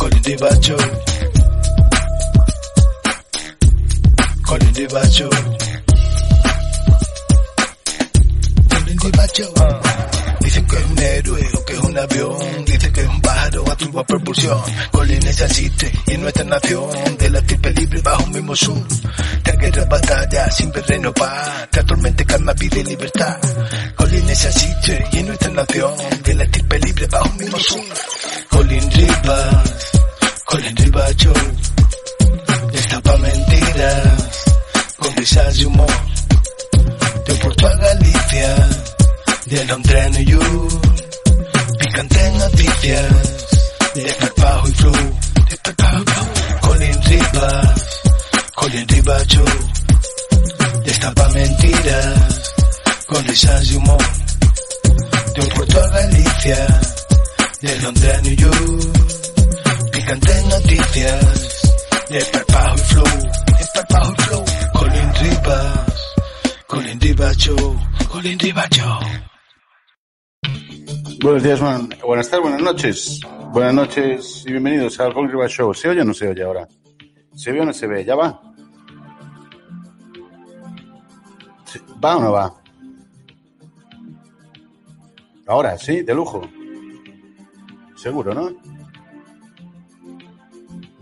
Colin Divacho. Colin Divacho. Colin Divacho. Dicen que es un héroe o que es un avión. Dicen que es un pájaro a turbo propulsión. Colin es asiste y en nuestra nación. De la triple libre bajo un mismo sur. Te guerra, batalla, siempre renovar. Te atormente, calma, pide libertad. Colin es asiste y en nuestra nación. De la triple libre bajo un mismo sur. Colin Rivas, Rivas Show. Destapa mentiras, con risas y humor. De Porto a Galicia, de Londres a New York. Picantes noticias, de desparpajo y flow. Flow. Colin Rivas, Colin Rivas Show. Destapa mentiras, con risas y humor. De Porto a Galicia, de Londres a New York. Y flow, y flow. Colin Rivas, Colin Rivas Show, Colin Rivas Show. Buenos días, buenas, buenas tardes, buenas noches. Buenas noches y bienvenidos al Colin Rivas Show. ¿Se oye o no se oye ahora? ¿Se ve o no se ve? ¿Ya va? ¿Va o no va? Ahora, sí, de lujo. Seguro, ¿no?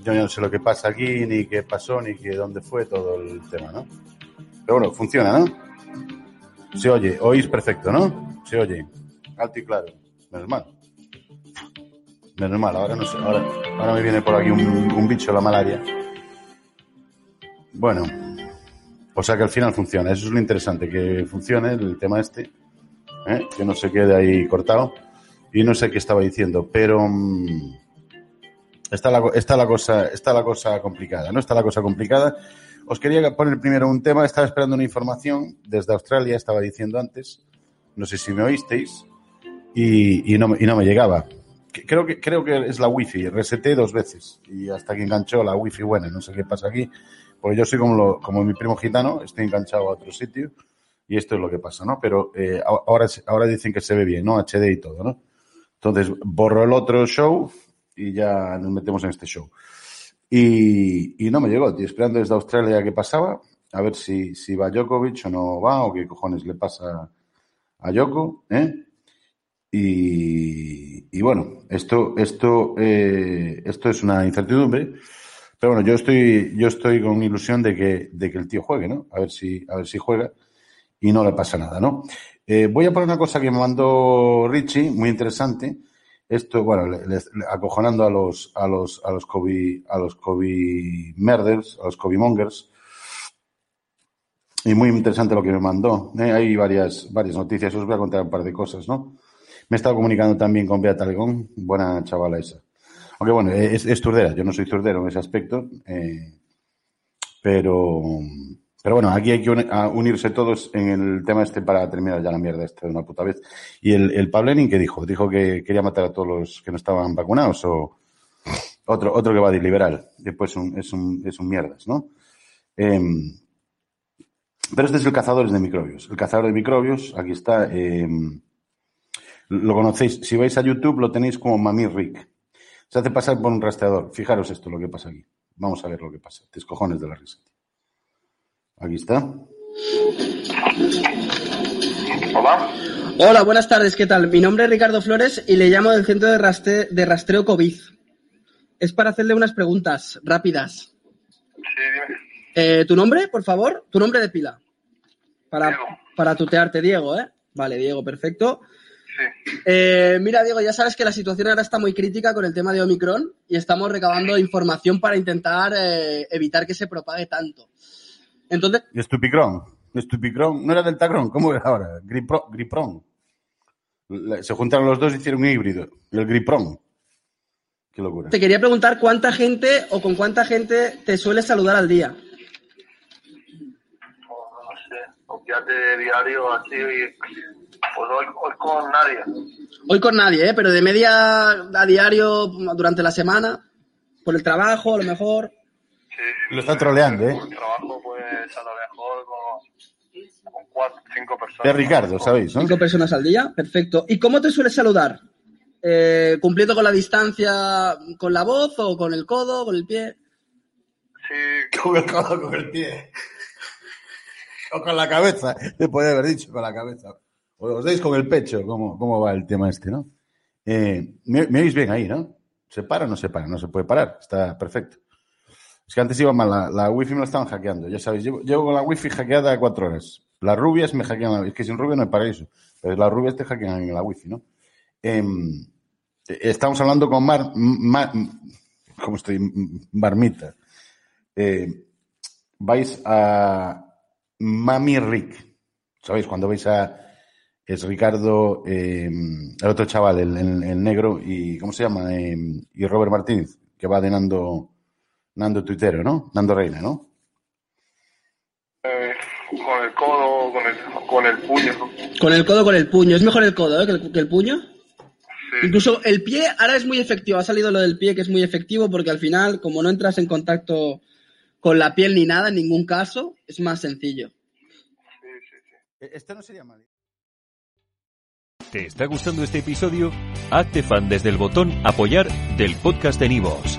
Yo no sé lo que pasa aquí, ni qué pasó, ni qué dónde fue todo el tema, ¿no? Pero bueno, funciona, ¿no? Se oye, oís perfecto, ¿no? Se oye. Alto y claro. Menos mal. Menos mal, ahora no sé, ahora, ahora me viene por aquí un, bicho, la malaria. Bueno, o sea que al final funciona. Eso es lo interesante, que funcione el tema este, ¿eh? que no se quede ahí cortado. Y no sé qué estaba diciendo, pero mm, está, la, está, la cosa, está la cosa complicada, ¿no? Está la cosa complicada. Os quería poner primero un tema, estaba esperando una información desde Australia, estaba diciendo antes, no sé si me oísteis, y, y no, y no me llegaba. Creo que, creo que es la wifi, reseté dos veces y hasta que enganchó la wifi buena, no sé qué pasa aquí, porque yo soy como, lo- como mi primo gitano, estoy enganchado a otro sitio y esto es lo que pasa, ¿no? Pero eh, ahora, ahora dicen que se ve bien, ¿no? HD y todo, ¿no? Entonces borro el otro show y ya nos metemos en este show. Y, no me llegó, estoy esperando desde Australia qué pasaba, a ver si, si va Djokovic o no va, o qué cojones le pasa a Djoko, ¿eh? Y, y bueno, esto, esto, eh, esto es una incertidumbre, pero bueno, yo estoy, yo estoy con ilusión de que, de que el tío juegue, ¿no? A ver si, a ver si juega y no le pasa nada, ¿no? Eh, voy a poner una cosa que me mandó Richie, muy interesante. Esto, bueno, le- le- le- acojonando a los, a los, a los COVID, a los COVID murders, a los COVID mongers. Y muy interesante lo que me mandó. ¿eh? Hay varias, varias noticias. Os voy a contar un par de cosas, ¿no? Me he estado comunicando también con Beata Legón, buena chavala esa. Aunque bueno, es, es turdera, yo no soy turdero en ese aspecto, eh, pero, pero bueno, aquí hay que unirse todos en el tema este para terminar ya la mierda esta de una puta vez. ¿Y el, el Pablenin qué dijo? ¿Dijo que quería matar a todos los que no estaban vacunados o otro, otro que va de liberal? Después es un, es un, es un mierdas, ¿no? Em, pero este es el cazadores de microbios. El cazador de microbios, aquí está. em, lo conocéis. Si vais a YouTube, lo tenéis como Mami Rick. Se hace pasar por un rastreador. Fijaros esto, lo que pasa aquí. Vamos a ver lo que pasa. Te cojones de la risa. Aquí está. Hola. Hola, buenas tardes, ¿qué tal? Mi nombre es Ricardo Flores y le llamo del Centro de, Raste- de Rastreo COVID. Es para hacerle unas preguntas rápidas. Sí, dime. Eh, ¿Tu nombre, por favor? ¿Tu nombre de pila? Para, Diego. para tutearte, Diego, ¿eh? Vale, Diego, perfecto. Sí. Eh, mira, Diego, ya sabes que la situación ahora está muy crítica con el tema de Omicron y estamos recabando información para intentar eh, evitar que se propague tanto. Entonces, Estupicron. Estupicron. No era Deltacron. ¿Cómo era ahora? Gripro, Gripron. La- Se juntaron los dos y hicieron un híbrido. El Gripron. Qué locura. Te quería preguntar cuánta gente o con cuánta gente te sueles saludar al día. O no sé, diario así. Pues hoy, hoy con nadie. Hoy con nadie, ¿eh? Pero de media a diario durante la semana, por el trabajo, a lo mejor. Sí, Lo está troleando, ¿eh? Por trabajo, pues a lo mejor con, con cuatro, cinco personas. Es Ricardo, ¿sabéis? no? Cinco personas al día, perfecto. ¿Y cómo te sueles saludar? Eh, ¿Cumpliendo con la distancia con la voz o con el codo, con el pie? Sí, Con el codo, con el pie. O con la cabeza. Te podría haber dicho con la cabeza. O os dais con el pecho. ¿Cómo, cómo va el tema este, no? Eh, me, me oís bien ahí, ¿no? ¿Se para o no se para? No se puede parar. Está perfecto. Es que antes iba mal. La, wifi me la estaban hackeando. Ya sabéis, llevo, con la wifi hackeada cuatro horas. Las rubias me hackean la Es que sin rubia no hay paraíso. Pero las rubias te hackean en la wifi, ¿no? Em, estamos hablando con Mar... ¿Cómo estoy? Marmita. Eh, vais a Mami Rick. ¿Sabéis? Cuando vais a. Es Ricardo, eh, el otro chaval, el, el- negro, y. ¿Cómo se llama? Y Robert Martínez, que va de Nando, Tuitero, ¿no? Nando Reina, ¿no? eh, con el codo, con el, con el puño. Con el codo, con el puño. Es mejor el codo ¿eh? que, el, que el puño. Sí, Incluso el pie ahora es muy efectivo. Ha salido lo del pie que es muy efectivo porque al final, como no entras en contacto con la piel ni nada en ningún caso, es más sencillo. sí, sí, sí. Este no sería mal. ¿Te está gustando este episodio? Hazte fan desde el botón Apoyar del podcast de Nivos.